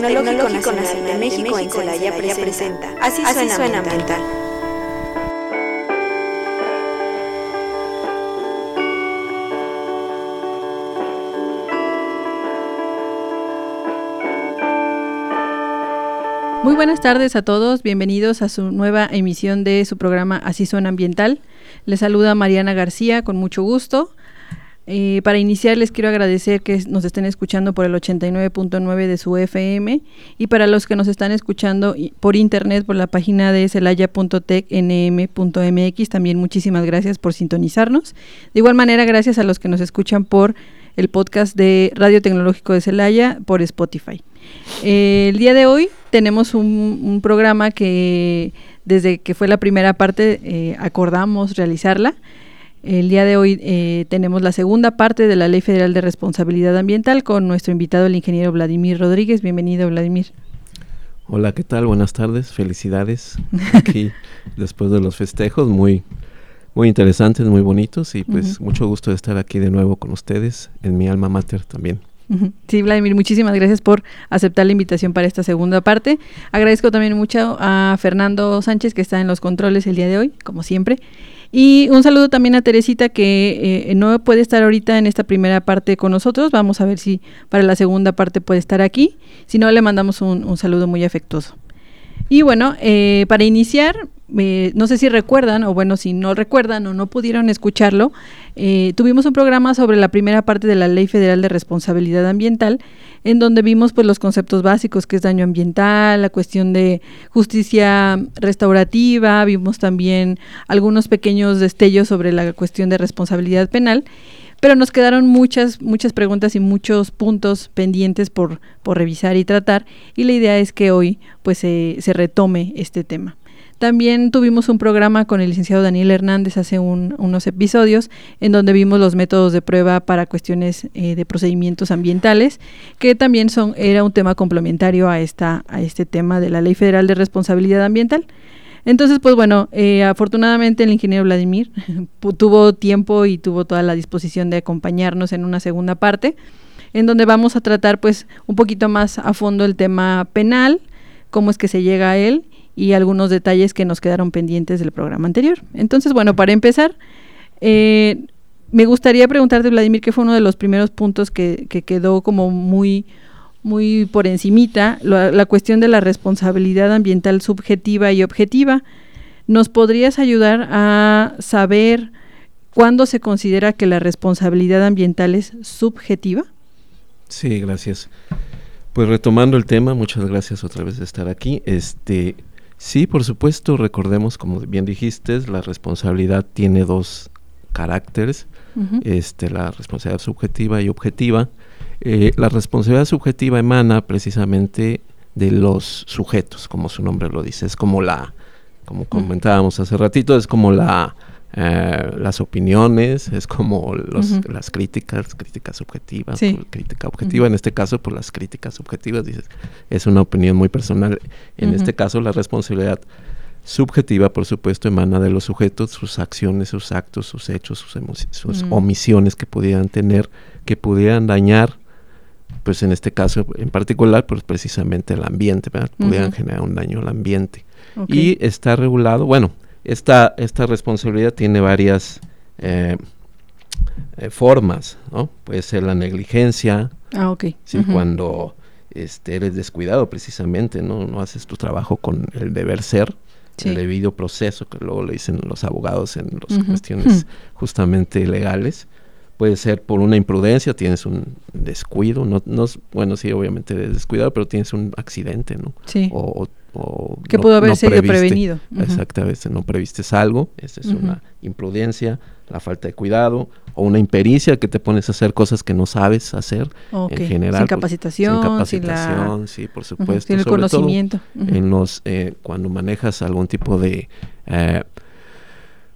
del Tecnológico Nacional de México en Celaya presenta Así suena ambiental. Muy buenas tardes a todos, bienvenidos a su nueva emisión de su programa Así suena ambiental. Les saluda Mariana García con mucho gusto. Eh, para iniciar les quiero agradecer que nos estén escuchando por el 89.9 de su FM y para los que nos están escuchando por internet por la página de celaya.tecnm.mx también muchísimas gracias por sintonizarnos. De igual manera gracias a los que nos escuchan por el podcast de Radio Tecnológico de Celaya por Spotify. El día de hoy tenemos un, programa que desde que fue la primera parte eh, acordamos realizarla. El día de hoy eh, tenemos la segunda parte de la Ley Federal de Responsabilidad Ambiental con nuestro invitado, el ingeniero Vladimir Rodríguez. Bienvenido, Vladimir. Hola, ¿qué tal? Buenas tardes, felicidades. Aquí, después de los festejos, muy, muy interesantes, muy bonitos y pues mucho gusto de estar aquí de nuevo con ustedes, en mi alma mater también. Sí, Vladimir, muchísimas gracias por aceptar la invitación para esta segunda parte. Agradezco también mucho a Fernando Sánchez que está en los controles el día de hoy, como siempre. Y un saludo también a Teresita que eh, no puede estar ahorita en esta primera parte con nosotros. Vamos a ver si para la segunda parte puede estar aquí. Si no, le mandamos un, saludo muy afectuoso. Y bueno, eh, para iniciar, eh, no sé si recuerdan, o bueno, si no recuerdan o no pudieron escucharlo, eh, tuvimos un programa sobre la primera parte de la Ley Federal de Responsabilidad Ambiental, en donde vimos pues los conceptos básicos que es daño ambiental, la cuestión de justicia restaurativa, vimos también algunos pequeños destellos sobre la cuestión de responsabilidad penal, pero nos quedaron muchas, muchas preguntas y muchos puntos pendientes por, por revisar y tratar, y la idea es que hoy pues se retome este tema. También tuvimos un programa con el licenciado Daniel Hernández hace unos episodios en donde vimos los métodos de prueba para cuestiones eh, de procedimientos ambientales, que también son era un tema complementario a esta a este tema de la Ley Federal de Responsabilidad Ambiental. Entonces, pues bueno, eh, afortunadamente el ingeniero Vladimir tuvo tiempo y tuvo toda la disposición de acompañarnos en una segunda parte, en donde vamos a tratar pues un poquito más a fondo el tema penal, cómo es que se llega a él y algunos detalles que nos quedaron pendientes del programa anterior. Entonces, bueno, para empezar, eh, me gustaría preguntarte, Vladimir, qué fue uno de los primeros puntos que, quedó como muy, muy por encimita, la, cuestión de la responsabilidad ambiental subjetiva y objetiva. ¿Nos podrías ayudar a saber cuándo se considera que la responsabilidad ambiental es subjetiva? Sí, gracias. Pues retomando el tema, muchas gracias otra vez de estar aquí. Este, Sí, por supuesto, recordemos, como bien dijiste, la responsabilidad tiene dos caracteres, este, la responsabilidad subjetiva y objetiva. Eh, la responsabilidad subjetiva emana precisamente de los sujetos, como su nombre lo dice, es como la, como comentábamos hace ratito, es como la eh, las opiniones, es como las críticas, críticas subjetivas, crítica objetiva, en este caso por las críticas subjetivas, dices, es una opinión muy personal. En este caso la responsabilidad subjetiva, por supuesto, emana de los sujetos, sus acciones, sus actos, sus hechos, sus, sus omisiones que pudieran tener, que pudieran dañar, pues en este caso en particular, pues precisamente el ambiente, pudieran generar un daño al ambiente. Y está regulado, bueno, esta, esta responsabilidad tiene varias eh, eh, formas, ¿no? Puede ser la negligencia, ah, okay. cuando este, eres descuidado precisamente, ¿no? No haces tu trabajo con el deber ser, el debido proceso, que luego le dicen los abogados en las cuestiones justamente legales. Puede ser por una imprudencia, tienes un descuido, no, no bueno, sí, obviamente descuidado, pero tienes un accidente, ¿no? Sí. O, que pudo haber sido prevenido. Exactamente, no previstes algo, esa es una imprudencia, la falta de cuidado o una impericia que te pones a hacer cosas que no sabes hacer en general. Sin capacitación, sin capacitación, sí, por supuesto. Sin el conocimiento. en los, eh, cuando manejas algún tipo de eh,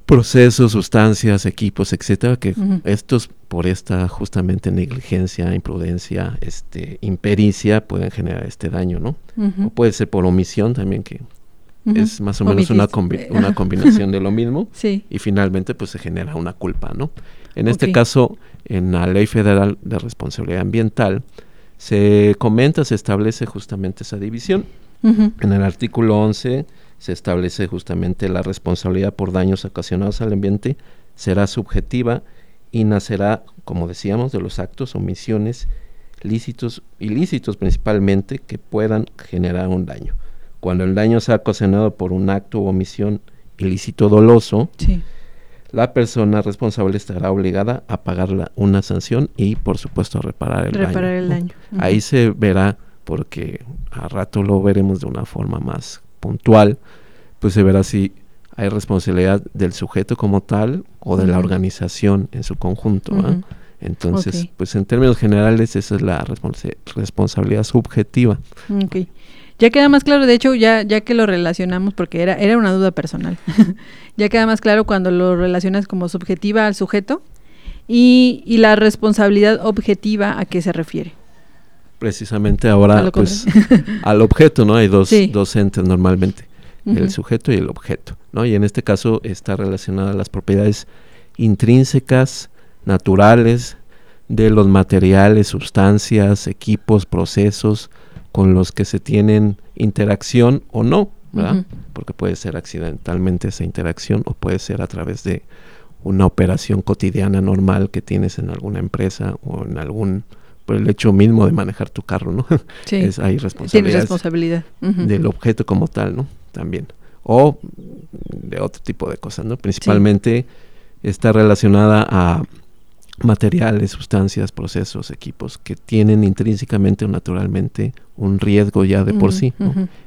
procesos, sustancias, equipos, etcétera, que estos por esta justamente negligencia, imprudencia, este, impericia pueden generar este daño, ¿no? O puede ser por omisión también que es más o menos una, una combinación de lo mismo sí. y finalmente pues se genera una culpa, ¿no? En este caso, en la Ley Federal de Responsabilidad Ambiental Se comenta, se establece justamente esa división. En el artículo 11 se establece justamente la responsabilidad por daños ocasionados al ambiente será subjetiva y nacerá, como decíamos, de los actos, omisiones, lícitos, ilícitos principalmente, que puedan generar un daño. Cuando el daño sea ocasionado por un acto o omisión ilícito doloso, la persona responsable estará obligada a pagar una sanción y, por supuesto, a reparar el reparar El daño. Ahí se verá, porque a rato lo veremos de una forma más puntual, pues se verá si hay responsabilidad del sujeto como tal o de la organización en su conjunto. Entonces, pues en términos generales, esa es la responsabilidad subjetiva. Okay. Ya queda más claro, de hecho, ya, ya que lo relacionamos, porque era, era una duda personal, ya queda más claro cuando lo relacionas como subjetiva al sujeto y, y la responsabilidad objetiva a qué se refiere. Precisamente ahora, pues, al objeto, ¿no? Hay dos, dos entes normalmente, el sujeto y el objeto, ¿no? Y en este caso está relacionada a las propiedades intrínsecas, naturales, de los materiales, sustancias, equipos, procesos, con los que se tienen interacción o no, ¿verdad? Porque puede ser accidentalmente esa interacción o puede ser a través de una operación cotidiana normal que tienes en alguna empresa o en algún por el hecho mismo de manejar tu carro, ¿no? Sí. es, hay responsabilidad. responsabilidad. Del objeto como tal, ¿no? También. O de otro tipo de cosas, ¿no? Principalmente está relacionada a materiales, sustancias, procesos, equipos que tienen intrínsecamente o naturalmente un riesgo ya de por sí,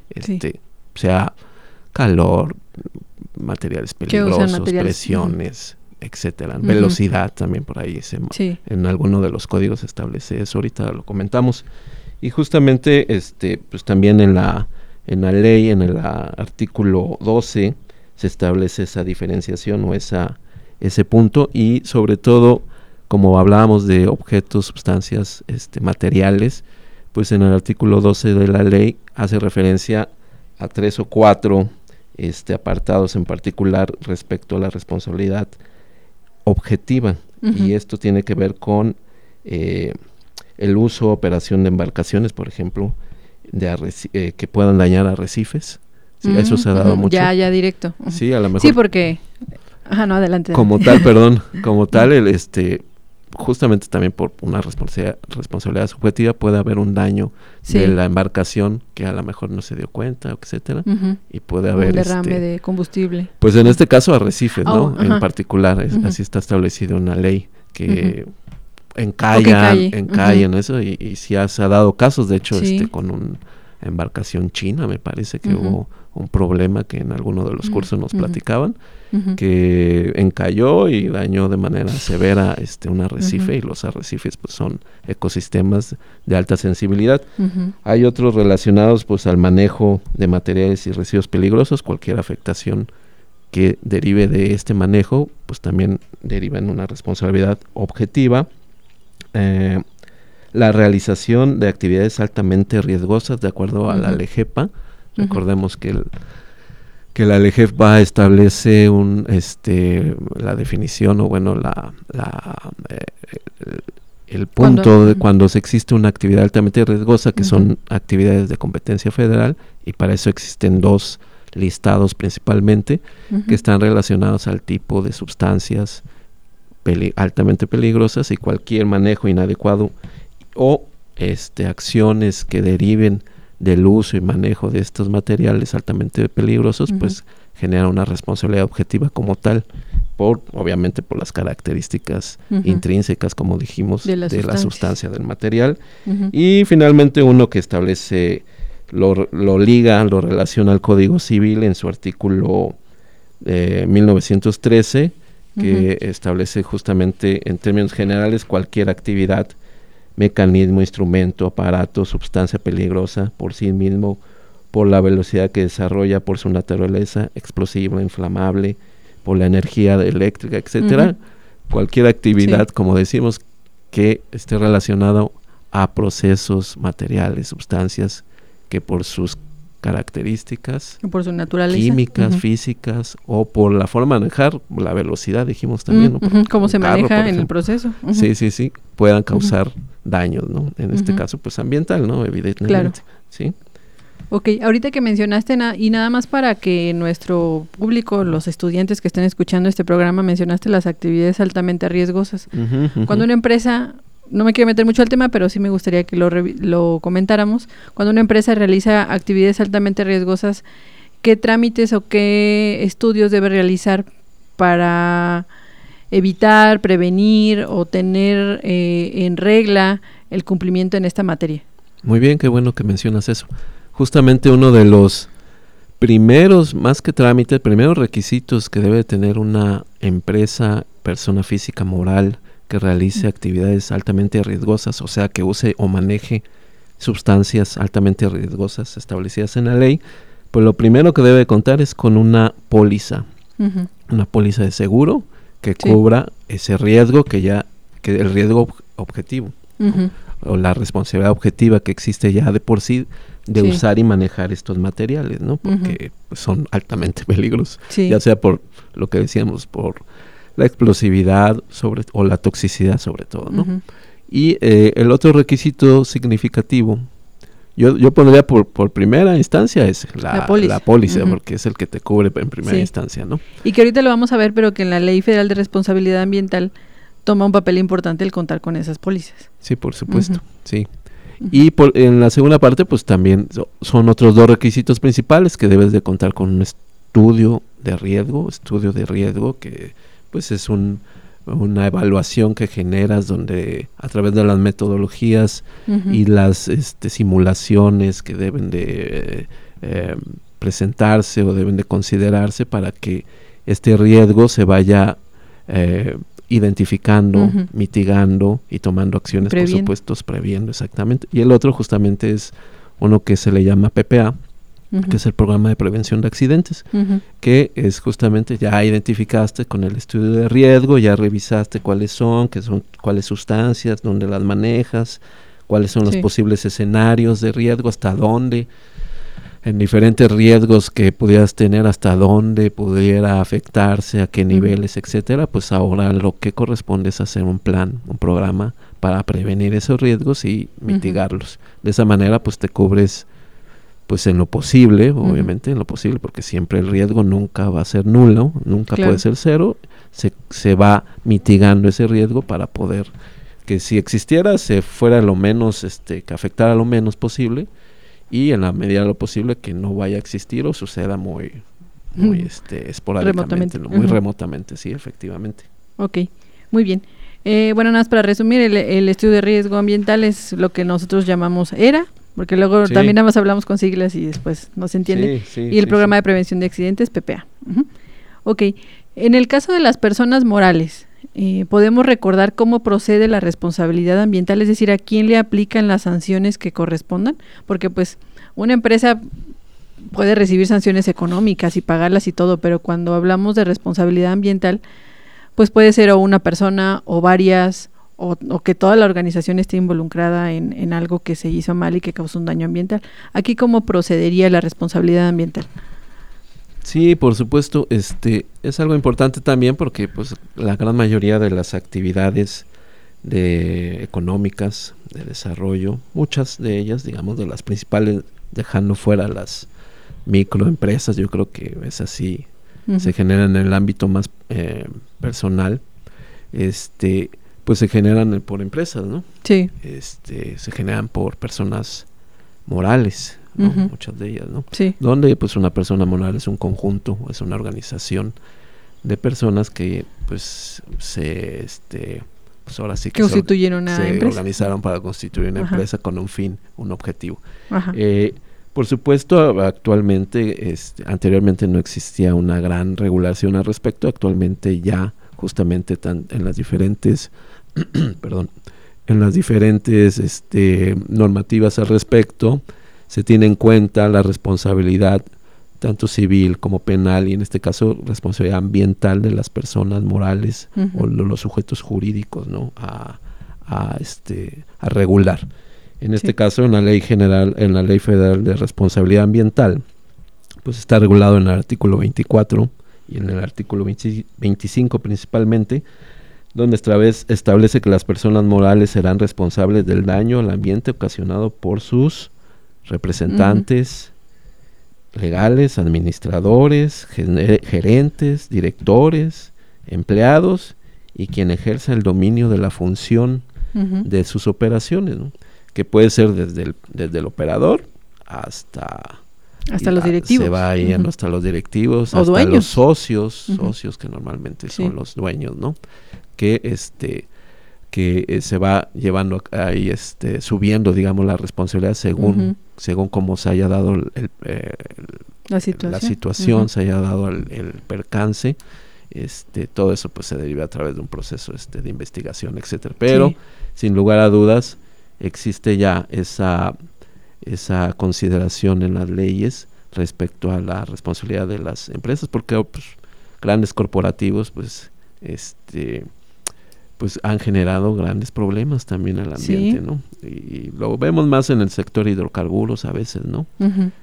este, sea calor, materiales peligrosos, presiones, etcétera, velocidad también por ahí se, en alguno de los códigos establece eso, ahorita lo comentamos. Y justamente este pues también en la en la ley en el artículo 12 se establece esa diferenciación o esa ese punto y sobre todo como hablábamos de objetos, sustancias, este, materiales, pues en el artículo 12 de la ley hace referencia a tres o cuatro este, apartados en particular respecto a la responsabilidad objetiva. Y esto tiene que ver con eh, el uso, operación de embarcaciones, por ejemplo, de eh, que puedan dañar arrecifes. Sí, eso se ha dado mucho. Ya, ya directo. Sí, a lo mejor. Sí, porque... Ajá, no, adelante. Como tal, perdón, como tal, el, este, justamente también por una responsabilidad, responsabilidad subjetiva puede haber un daño de la embarcación que a lo mejor no se dio cuenta, etcétera, y puede haber un derrame este, de combustible. Pues en este caso arrecifes, ¿no? Oh, en particular, así está establecido una ley que encallan, en eso y, y si ha, se ha dado casos, de hecho, este con una embarcación china, me parece que hubo un problema que en alguno de los cursos nos platicaban que encalló y dañó de manera severa este un arrecife y los arrecifes pues son ecosistemas de alta sensibilidad. Hay otros relacionados pues al manejo de materiales y residuos peligrosos, cualquier afectación que derive de este manejo pues también deriva en una responsabilidad objetiva. Eh, la realización de actividades altamente riesgosas de acuerdo a la LEGEPA. Recordemos que el, que la LGF va a establece un, este, la definición o bueno, la, eh, el, punto de cuando se existe una actividad altamente riesgosa, que son actividades de competencia federal, y para eso existen dos listados principalmente, que están relacionados al tipo de sustancias altamente peligrosas y cualquier manejo inadecuado o este, acciones que deriven del uso y manejo de estos materiales altamente peligrosos, pues genera una responsabilidad objetiva como tal, por obviamente por las características intrínsecas, como dijimos, de la, sustancia del material. Y finalmente uno que establece, lo, lo, liga, lo relaciona al Código Civil en su artículo 1913, eh, que establece justamente en términos generales cualquier actividad mecanismo, instrumento, aparato, sustancia peligrosa por sí mismo, por la velocidad que desarrolla, por su naturaleza, explosiva, inflamable, por la energía eléctrica, etcétera. Cualquier actividad, como decimos, que esté relacionado a procesos materiales, sustancias que por sus características por su naturaleza químicas, físicas o por la forma de manejar, la velocidad, dijimos también, ¿no? cómo se maneja en el proceso. Sí, sí, sí, puedan causar daños, ¿no? En este caso, pues ambiental, ¿no? Evidentemente. Claro. Sí. Ok, ahorita que mencionaste, y nada más para que nuestro público, los estudiantes que estén escuchando este programa, mencionaste las actividades altamente riesgosas. Cuando una empresa, no me quiero meter mucho al tema, pero sí me gustaría que lo, lo comentáramos, cuando una empresa realiza actividades altamente riesgosas, ¿qué trámites o qué estudios debe realizar para evitar, prevenir o tener eh, en regla el cumplimiento en esta materia? Muy bien, qué bueno que mencionas eso justamente uno de los primeros, más que trámites, primeros requisitos que debe tener una empresa, persona física, moral, que realice actividades altamente riesgosas, o sea, que use o maneje sustancias altamente riesgosas establecidas en la ley, pues lo primero que debe contar es con una póliza, una póliza de seguro que cubra ese riesgo que ya, que el riesgo objetivo, o la responsabilidad objetiva que existe ya de por sí de usar y manejar estos materiales, ¿no? Porque son altamente peligrosos, ya sea por lo que decíamos, por la explosividad sobre, o la toxicidad sobre todo, ¿no? Y eh, el otro requisito significativo, yo, yo pondría por, por primera instancia es la, la póliza, porque es el que te cubre en primera instancia, ¿no? Y que ahorita lo vamos a ver, pero que en la Ley Federal de Responsabilidad Ambiental toma un papel importante el contar con esas pólizas. Sí, por supuesto, sí. Y en la segunda parte, pues también son otros dos requisitos principales que debes de contar con un estudio de riesgo, estudio de riesgo que pues es un, una evaluación que generas donde a través de las metodologías y las este, simulaciones que deben de eh, presentarse o deben de considerarse para que este riesgo se vaya eh, identificando, mitigando y tomando acciones, por supuesto, previendo exactamente. Y el otro justamente es uno que se le llama PPA, que es el programa de prevención de accidentes, que es justamente ya identificaste con el estudio de riesgo, ya revisaste cuáles son, qué son, cuáles sustancias, dónde las manejas, cuáles son los posibles escenarios de riesgo, hasta dónde en diferentes riesgos que pudieras tener, hasta dónde pudiera afectarse, a qué niveles, etcétera, pues ahora lo que corresponde es hacer un plan, un programa para prevenir esos riesgos y mitigarlos. De esa manera, pues te cubres pues en lo posible, obviamente, en lo posible, porque siempre el riesgo nunca va a ser nulo, nunca puede ser cero, se, se va mitigando ese riesgo para poder que si existiera se fuera lo menos, este, que afectara lo menos posible y en la medida de lo posible que no vaya a existir o suceda muy, muy este, esporádicamente, muy remotamente, sí, efectivamente. Ok, muy bien. Eh, bueno, nada más para resumir, el, estudio de riesgo ambiental es lo que nosotros llamamos ERA, porque luego también nada más hablamos con siglas y después no se entiende. y el programa de prevención de accidentes, PPA. Ok, en el caso de las personas morales, eh, podemos recordar cómo procede la responsabilidad ambiental, es decir, a quién le aplican las sanciones que correspondan, porque pues una empresa puede recibir sanciones económicas y pagarlas y todo, pero cuando hablamos de responsabilidad ambiental, pues puede ser o una persona o varias o, que toda la organización esté involucrada en, en, algo que se hizo mal y que causó un daño ambiental. Aquí, ¿cómo procedería la responsabilidad ambiental? Sí, por supuesto, este es algo importante también porque pues la gran mayoría de las actividades de económicas de desarrollo, muchas de ellas, digamos, de las principales, dejando fuera las microempresas, yo creo que es así, se generan en el ámbito más eh, personal, este, pues se generan por empresas, ¿no? Sí. Este, se generan por personas morales, muchas de ellas, ¿no? Donde pues una persona moral es un conjunto, es una organización de personas que pues se este pues ahora sí que constituyeron se, organizaron para constituir una empresa con un fin, un objetivo. Eh, por supuesto, actualmente, este, anteriormente no existía una gran regulación al respecto. Actualmente ya, justamente, tan, en las diferentes, perdón, en las diferentes este, normativas al respecto, se tiene en cuenta la responsabilidad tanto civil como penal y en este caso responsabilidad ambiental de las personas morales o los sujetos jurídicos ¿no? a, este, a regular. En este caso, en la ley general, en la ley federal de responsabilidad ambiental, pues está regulado en el artículo 24 y en el artículo 25 principalmente, donde esta vez establece que las personas morales serán responsables del daño al ambiente ocasionado por sus representantes legales, administradores, gerentes, directores, empleados y quien ejerza el dominio de la función de sus operaciones, que puede ser desde el, desde el operador hasta hasta los directivos. Se va yendo hasta los directivos, o hasta dueños. los socios, socios que normalmente son los dueños, ¿no? Que este que eh, se va llevando ahí este subiendo digamos la responsabilidad según según cómo se haya dado el, la situación, la situación. se haya dado el, percance este todo eso pues se deriva a través de un proceso este de investigación etcétera. Pero sin lugar a dudas existe ya esa esa consideración en las leyes respecto a la responsabilidad de las empresas porque pues, grandes corporativos pues este pues han generado grandes problemas también al ambiente, ¿no? Y, lo vemos más en el sector hidrocarburos a veces, ¿no?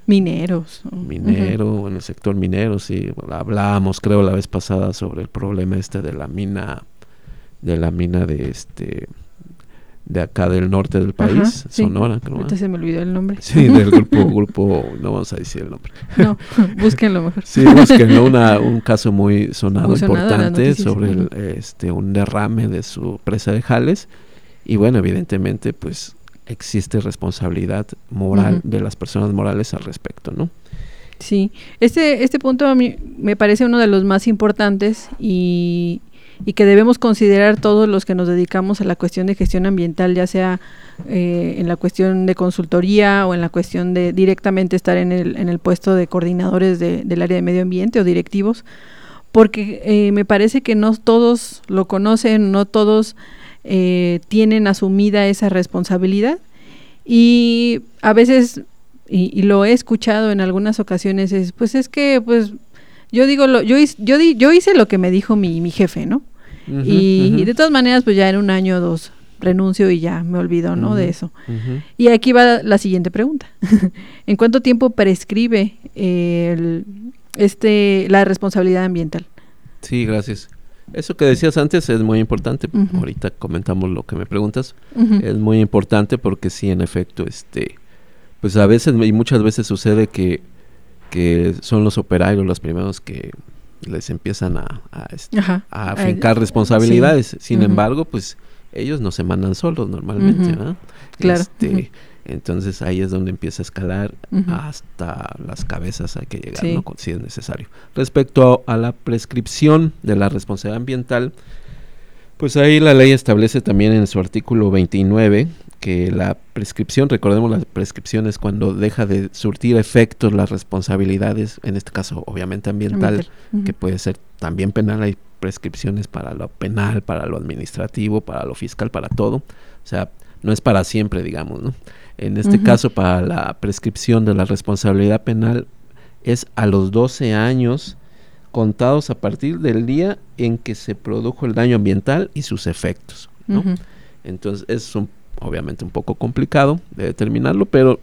Mineros. Minero, en el sector minero, sí. hablábamos, creo, la vez pasada sobre el problema este de la mina, de la mina de este de acá del norte del país, Sonora, creo. Ahorita se me olvidó el nombre. Sí, del grupo, grupo, no vamos a decir el nombre. No, búsquenlo mejor. Sí, búsquenlo, una, un caso muy sonado, importante sobre el, este, un derrame de su presa de Jales. Y bueno, evidentemente, pues existe responsabilidad moral de las personas morales al respecto, ¿no? Sí, este, este punto a mí me parece uno de los más importantes y, y que debemos considerar todos los que nos dedicamos a la cuestión de gestión ambiental, ya sea eh, en la cuestión de consultoría o en la cuestión de directamente estar en el, en el puesto de coordinadores del área de medio ambiente o directivos, porque eh, me parece que no todos lo conocen, no todos eh, tienen asumida esa responsabilidad y a veces y, lo he escuchado en algunas ocasiones es pues es que pues yo digo lo, yo yo yo hice lo que me dijo mi, mi jefe no y, de todas maneras, pues ya en un año o dos renuncio y ya me olvido, ¿no? De eso. Y aquí va la siguiente pregunta. ¿En cuánto tiempo prescribe este, la responsabilidad ambiental? Sí, gracias. Eso que decías antes es muy importante. Ahorita comentamos lo que me preguntas. Es muy importante porque sí, en efecto, este, pues a veces y muchas veces sucede que, que son los operarios los primeros que les empiezan a, a, este, afincar responsabilidades. Sin embargo, pues ellos no se mandan solos normalmente, Claro. Este, entonces ahí es donde empieza a escalar hasta las cabezas hay que llegar, ¿no? Si es necesario. Respecto a, la prescripción de la responsabilidad ambiental, pues ahí la ley establece también en su artículo 29 que la prescripción, recordemos la prescripción es cuando deja de surtir efectos las responsabilidades, en este caso obviamente ambiental, que puede ser también penal, hay prescripciones para lo penal, para lo administrativo, para lo fiscal, para todo. O sea, no es para siempre, digamos, ¿no? En este caso, para la prescripción de la responsabilidad penal es a los 12 años contados a partir del día en que se produjo el daño ambiental y sus efectos, ¿no? Entonces, es un obviamente un poco complicado de determinarlo, pero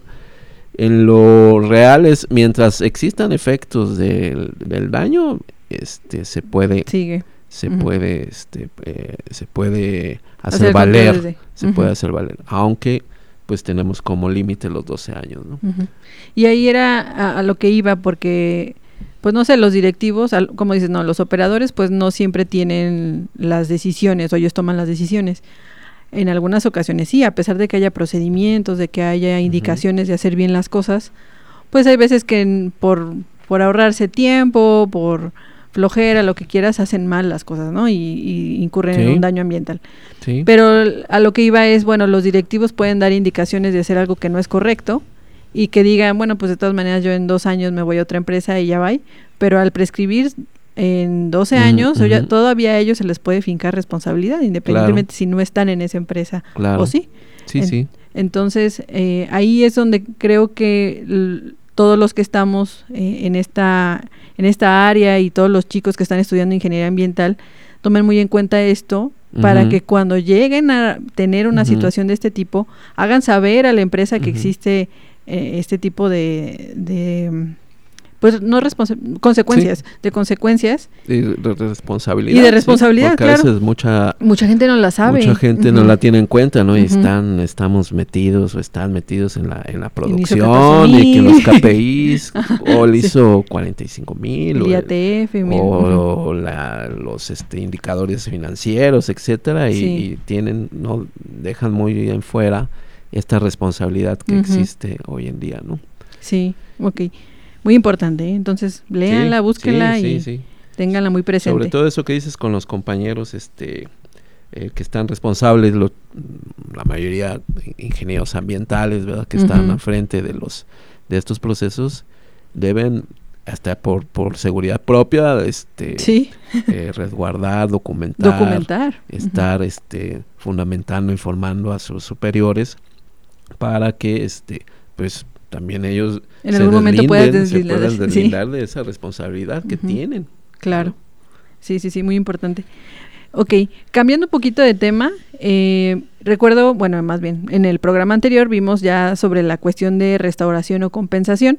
en lo real es mientras existan efectos del, daño, este se puede Sigue. se puede este eh, se puede hacer, valer, se puede hacer valer, aunque pues tenemos como límite los 12 años, ¿no? Y ahí era a, lo que iba porque pues no sé, los directivos, como dices, no, los operadores pues no siempre tienen las decisiones o ellos toman las decisiones. En algunas ocasiones sí, a pesar de que haya procedimientos, de que haya indicaciones de hacer bien las cosas, pues hay veces que por, por ahorrarse tiempo, por flojera, lo que quieras, hacen mal las cosas, ¿no? Y, incurren en un daño ambiental. Pero a lo que iba es, bueno, los directivos pueden dar indicaciones de hacer algo que no es correcto y que digan, bueno, pues de todas maneras yo en dos años me voy a otra empresa y ya va. Pero al prescribir en 12 años, todavía a ellos se les puede fincar responsabilidad, independientemente si no están en esa empresa o sí. Sí, sí. Entonces, eh, ahí es donde creo que todos los que estamos eh, en, esta, en esta área y todos los chicos que están estudiando ingeniería ambiental tomen muy en cuenta esto para que cuando lleguen a tener una situación de este tipo, hagan saber a la empresa que existe eh, este tipo de, de pues no consecuencias, de consecuencias. Y de responsabilidad. Y de responsabilidad, porque claro. a veces mucha... Mucha gente no la sabe. Mucha gente no la tiene en cuenta, ¿no? Y están, estamos metidos o están metidos en la, en la producción y, que los KPIs, o le hizo 45 mil. O, IATF, o, la, los este, indicadores financieros, etcétera, y, tienen, no dejan muy en fuera esta responsabilidad que existe hoy en día, ¿no? Sí, ok. Muy importante, ¿eh? entonces léanla, búsquenla y ténganla muy presente. Sobre todo eso que dices con los compañeros este eh, que están responsables, la mayoría ingenieros ambientales, ¿verdad? Que están al frente de los de estos procesos, deben hasta por, por seguridad propia, este, eh, resguardar, documentar, documentar. estar, este, fundamentando, informando a sus superiores para que, este, pues, también ellos en algún momento puedan deslindar, de esa responsabilidad que tienen. Claro. Sí, sí, sí, muy importante. Ok, cambiando un poquito de tema, eh, recuerdo, bueno, más bien, en el programa anterior vimos ya sobre la cuestión de restauración o compensación,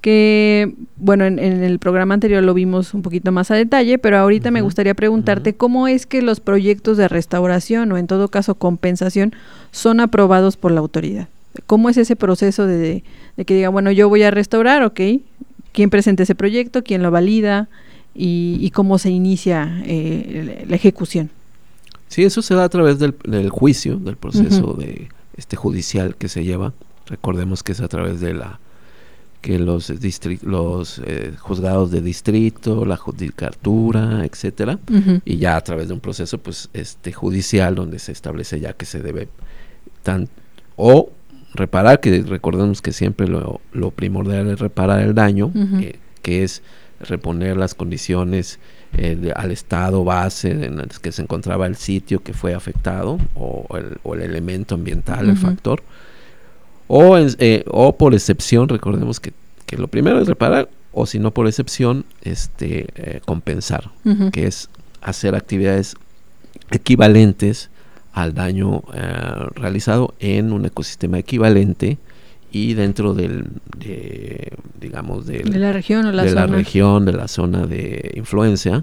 que, bueno, en, el programa anterior lo vimos un poquito más a detalle, pero ahorita me gustaría preguntarte cómo es que los proyectos de restauración o en todo caso compensación son aprobados por la autoridad. ¿Cómo es ese proceso de, que diga, bueno, yo voy a restaurar, ok? ¿Quién presenta ese proyecto? ¿Quién lo valida? Y, cómo se inicia eh, la ejecución. Sí, eso se da a través del, juicio, del proceso de este judicial que se lleva. Recordemos que es a través de la que los los eh, juzgados de distrito, la judicatura, etcétera, y ya a través de un proceso pues este judicial donde se establece ya que se debe tan o reparar, que recordemos que siempre lo, primordial es reparar el daño, eh, que es reponer las condiciones eh, al estado base en el que se encontraba el sitio que fue afectado o el, elemento ambiental, el factor. O, eh, o por excepción, recordemos que, que, lo primero es reparar o si no por excepción, este, compensar, que es hacer actividades equivalentes al daño eh, realizado en un ecosistema equivalente y dentro del de, digamos de la región o la de zona. la región de la zona de influencia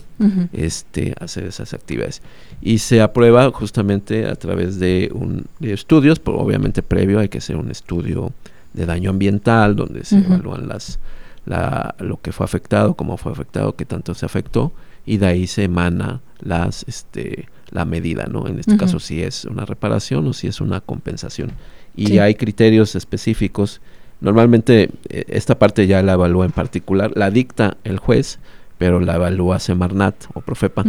este hacer esas actividades. Y se aprueba justamente a través de un de estudios pero obviamente previo hay que hacer un estudio de daño ambiental donde se evalúan las la, lo que fue afectado cómo fue afectado qué tanto se afectó y de ahí se emana las este la medida, ¿no? En este caso si es una reparación o si es una compensación. Y hay criterios específicos. Normalmente eh, esta parte ya la evalúa en particular, la dicta el juez, pero la evalúa Semarnat o Profepa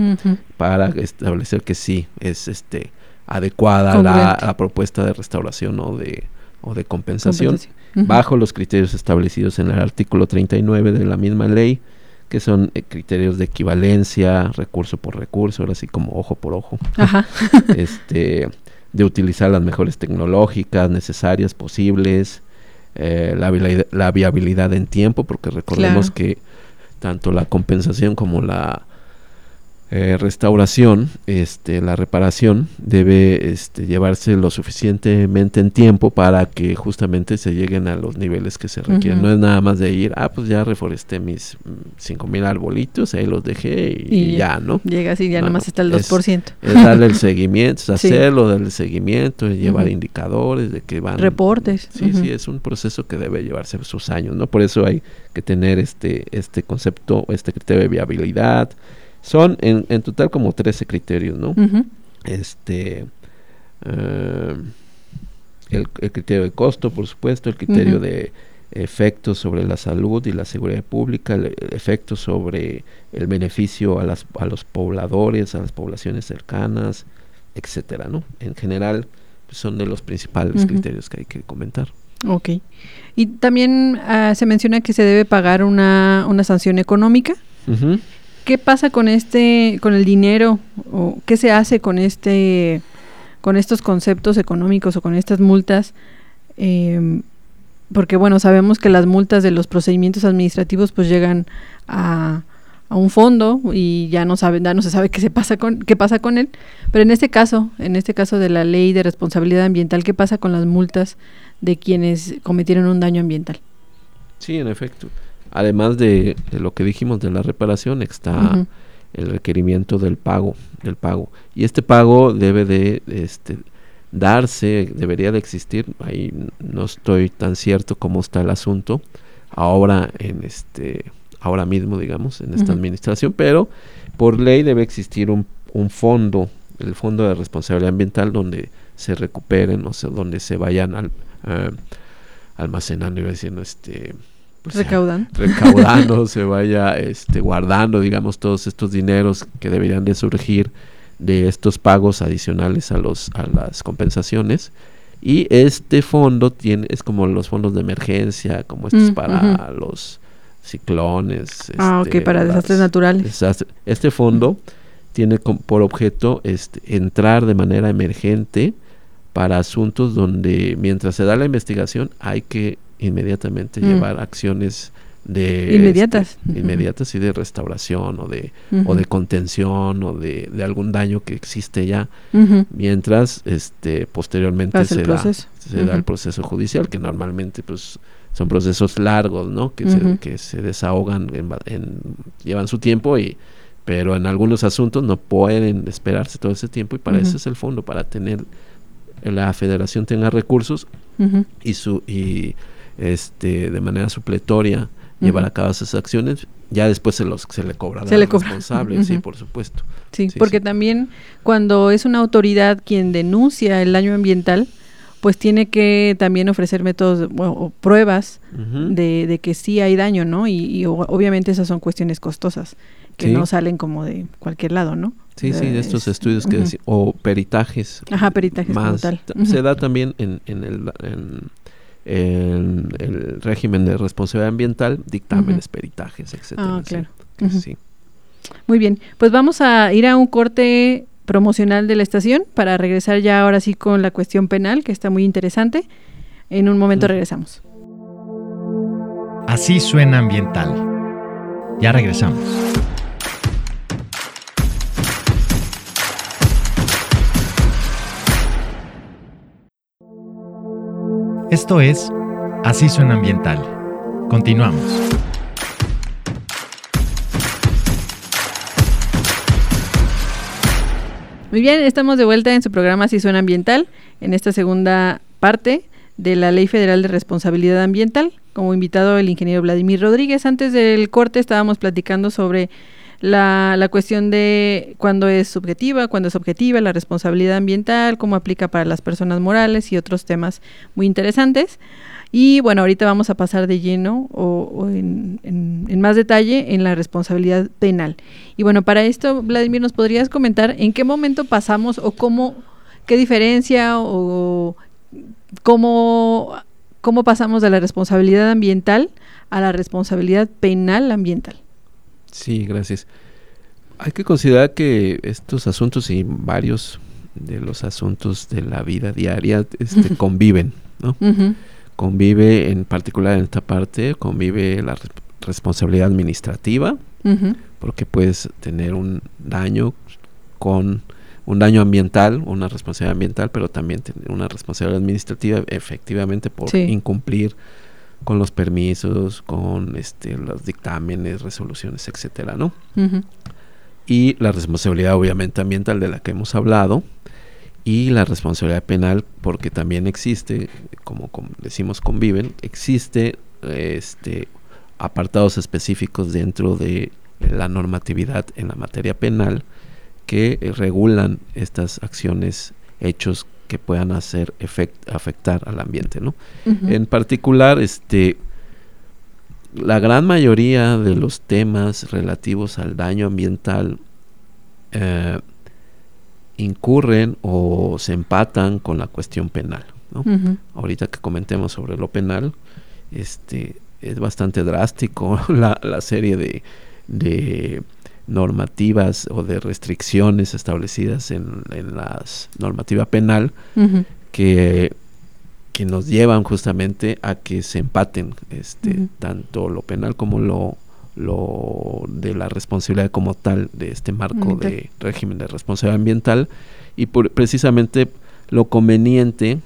para establecer que sí es este adecuada la, propuesta de restauración o de o de compensación, bajo los criterios establecidos en el artículo 39 de la misma ley que son eh, criterios de equivalencia, recurso por recurso, ahora sí como ojo por ojo. este, de utilizar las mejores tecnológicas necesarias, posibles, eh, la, viabilidad en tiempo, porque recordemos que tanto la compensación como la eh, restauración, este, la reparación debe este, llevarse lo suficientemente en tiempo para que justamente se lleguen a los niveles que se requieren. No es nada más de ir, ah, pues ya reforesté mis mm, cinco mil arbolitos, ahí los dejé y, ya, ¿no? Llega así, ya nomás está el 2%. Es, darle el seguimiento, es hacerlo, darle el seguimiento, llevar indicadores de que van... Reportes. Sí, sí, es un proceso que debe llevarse sus años, ¿no? Por eso hay que tener este, este concepto, este criterio de viabilidad, son en, en total como 13 criterios, ¿no? Este. Eh, el, criterio de costo, por supuesto, el criterio de efectos sobre la salud y la seguridad pública, el, efecto sobre el beneficio a, las, a los pobladores, a las poblaciones cercanas, etcétera, ¿no? En general, pues, son de los principales criterios que hay que comentar. Ok. Y también ah, se menciona que se debe pagar una, una sanción económica. ¿Qué pasa con este, con el dinero? ¿O qué se hace con este, con estos conceptos económicos o con estas multas? Em, porque bueno, sabemos que las multas de los procedimientos administrativos pues llegan a, a un fondo y ya no sabe, ya no se sabe qué se pasa con qué pasa con él, pero en este caso, en este caso de la ley de responsabilidad ambiental, ¿qué pasa con las multas de quienes cometieron un daño ambiental? Sí, en efecto. Además de, lo que dijimos de la reparación, está el requerimiento del pago, del pago. Y este pago debe de este darse, debería de existir, ahí no estoy tan cierto cómo está el asunto ahora en este ahora mismo, digamos, en esta administración, pero por ley debe existir un, un, fondo, el Fondo de Responsabilidad Ambiental, donde se recuperen, o sea, donde se vayan al, uh, almacenando, iba diciendo, este... Pues, recaudando. recaudando, se vaya este, guardando, digamos, todos estos dineros que deberían de surgir de estos pagos adicionales a, los, a las compensaciones. Y este fondo tiene, es como los fondos de emergencia, como estos para los ciclones. Ah, ok, este, para desastres naturales. Este fondo tiene por objeto este, entrar de manera emergente para asuntos donde mientras se da la investigación hay que inmediatamente mm. llevar acciones de inmediatas. este, inmediatas y de restauración o de o de contención o de, algún daño que existe ya. Mientras este posteriormente se da se da el proceso judicial que normalmente pues son procesos largos, ¿no? Que, se, que se desahogan, en, llevan su tiempo y pero en algunos asuntos no pueden esperarse todo ese tiempo y para eso es el fondo, para tener la federación tenga recursos y su y este de manera supletoria llevar a cabo esas acciones, ya después se los se le cobra se le responsable, sí, por supuesto. Sí, porque también cuando es una autoridad quien denuncia el daño ambiental, pues tiene que también ofrecer métodos o pruebas de, que sí hay daño, ¿no? Y, obviamente esas son cuestiones costosas que no salen como de cualquier lado, ¿no? Sí, sí, de estos estudios que o peritajes. Ajá, peritajes más, tal. Se da también en, en el... En, el régimen de responsabilidad ambiental, dictámenes, peritajes, etcétera. Ah, claro. sí. Muy bien, pues vamos a ir a un corte promocional de la estación para regresar ya ahora sí con la cuestión penal, que está muy interesante. En un momento regresamos. Así suena ambiental. Ya regresamos. Esto es Así suena ambiental. Continuamos. Muy bien, estamos de vuelta en su programa Si Suena Ambiental, en esta segunda parte de la Ley Federal de Responsabilidad Ambiental. Como invitado el ingeniero Vladimir Rodríguez. Antes del corte estábamos platicando sobre la, la cuestión de cuándo es subjetiva, cuándo es objetiva, la responsabilidad ambiental, cómo aplica para las personas morales y otros temas muy interesantes. Y bueno, ahorita vamos a pasar de lleno o, en, en, más detalle en la responsabilidad penal. Y bueno, para esto, Vladimir, ¿nos podrías comentar en qué momento pasamos o cómo, qué diferencia o cómo, cómo pasamos de la responsabilidad ambiental a la responsabilidad penal ambiental? Sí, gracias. Hay que considerar que estos asuntos y varios de los asuntos de la vida diaria este, conviven, ¿no? convive en particular en esta parte, convive la responsabilidad administrativa, porque puedes tener un daño con un daño ambiental, una responsabilidad ambiental, pero también tener una responsabilidad administrativa efectivamente por incumplir con los permisos, con este los dictámenes, resoluciones, etcétera, ¿no? Y la responsabilidad obviamente ambiental de la que hemos hablado, y la responsabilidad penal porque también existe, como, decimos conviven, existe este apartados específicos dentro de la normatividad en la materia penal que regulan estas acciones, hechos que puedan hacer afectar al ambiente, ¿no? En particular, este la gran mayoría de los temas relativos al daño ambiental eh, incurren o se empatan con la cuestión penal. Ahorita que comentemos sobre lo penal, este es bastante drástico la, la serie de, de, normativas o de restricciones establecidas en, en la normativa penal que, que nos llevan justamente a que se empaten este, tanto lo penal como lo lo de la responsabilidad como tal de este marco de régimen de responsabilidad ambiental. Y precisamente lo conveniente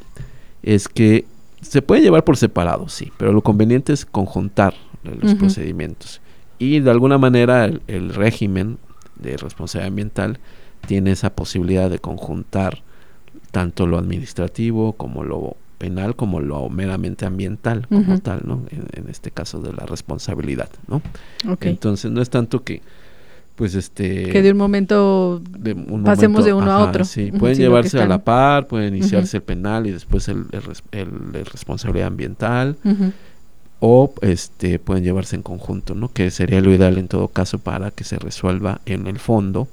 es que se puede llevar por separado, sí, pero lo conveniente es conjuntar los procedimientos y de alguna manera el, régimen de responsabilidad ambiental tiene esa posibilidad de conjuntar tanto lo administrativo como lo penal como lo meramente ambiental como tal, ¿no? En, este caso de la responsabilidad, ¿no? Entonces no es tanto que pues este que de un momento pasemos de uno a otro. Sí, pueden llevarse a la par, pueden iniciarse el penal y después el, el, responsabilidad ambiental. O este pueden llevarse en conjunto, ¿no? Que sería lo ideal en todo caso para que se resuelva en el fondo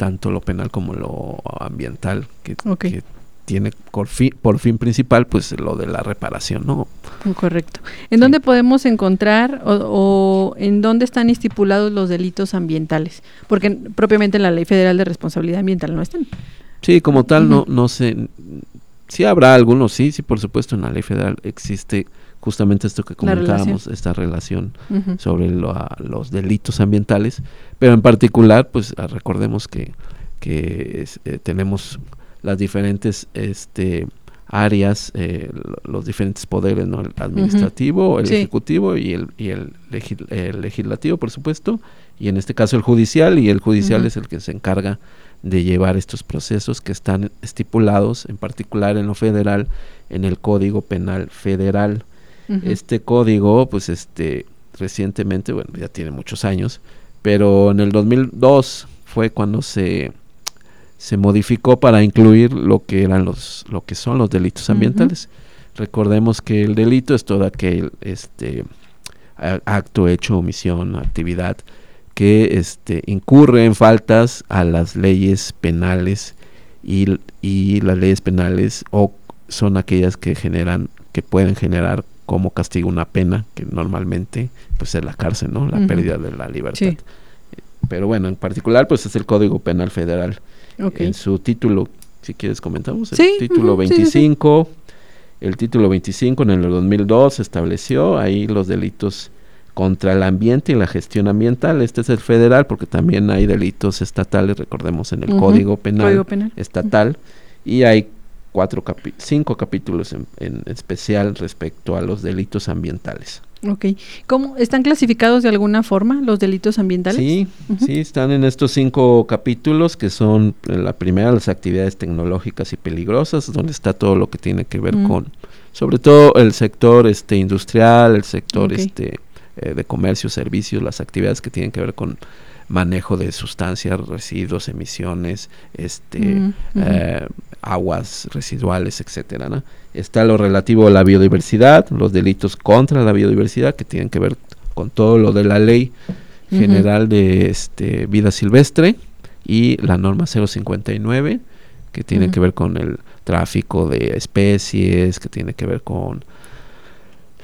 tanto lo penal como lo ambiental que, que tiene por fin, por fin principal pues lo de la reparación, ¿no? Correcto. ¿En dónde podemos encontrar o, en dónde están estipulados los delitos ambientales? Porque propiamente en la Ley Federal de Responsabilidad Ambiental no están. Sí, como tal no no sé sí habrá algunos, sí, sí por supuesto en la Ley Federal existe justamente esto que comentábamos, esta relación sobre los delitos ambientales, pero en particular pues recordemos que que eh, tenemos las diferentes este, áreas, eh, los diferentes poderes, ¿no? el administrativo, el ejecutivo y, el, y el, legislativo, por supuesto, y en este caso el judicial, y el judicial es el que se encarga de llevar estos procesos que están estipulados, en particular en lo federal, en el Código Penal Federal. Este código, pues este, recientemente, bueno, ya tiene muchos años, pero en el 2002 fue cuando se se modificó para incluir lo que eran los lo que son los delitos ambientales. Recordemos que el delito es todo aquel este acto, hecho, omisión, actividad que este incurre en faltas a las leyes penales y, y las leyes penales o son aquellas que generan que pueden generar como castigo una pena que normalmente pues es la cárcel, ¿no? La pérdida de la libertad. Pero bueno, en particular pues es el Código Penal Federal en su título, si quieres comentamos, el título 25, el título 25 en el 2002 estableció ahí los delitos contra el ambiente y la gestión ambiental. Este es el federal porque también hay delitos estatales, recordemos en el Código, penal. Estatal, y hay cuatro cinco capítulos en especial respecto a los delitos ambientales. Ok. ¿Cómo, ¿Están clasificados de alguna forma los delitos ambientales? Sí, sí, están en estos cinco capítulos que son eh, la primera, las actividades tecnológicas y peligrosas, donde está todo lo que tiene que ver con, sobre todo el sector este industrial, el sector este eh, de comercio, servicios, las actividades que tienen que ver con manejo de sustancias, residuos, emisiones, este, eh, aguas residuales, etcétera. ¿no? Está lo relativo a la biodiversidad, los delitos contra la biodiversidad que tienen que ver con todo lo de la ley general de este, vida silvestre y la norma 059 que tiene que ver con el tráfico de especies, que tiene que ver con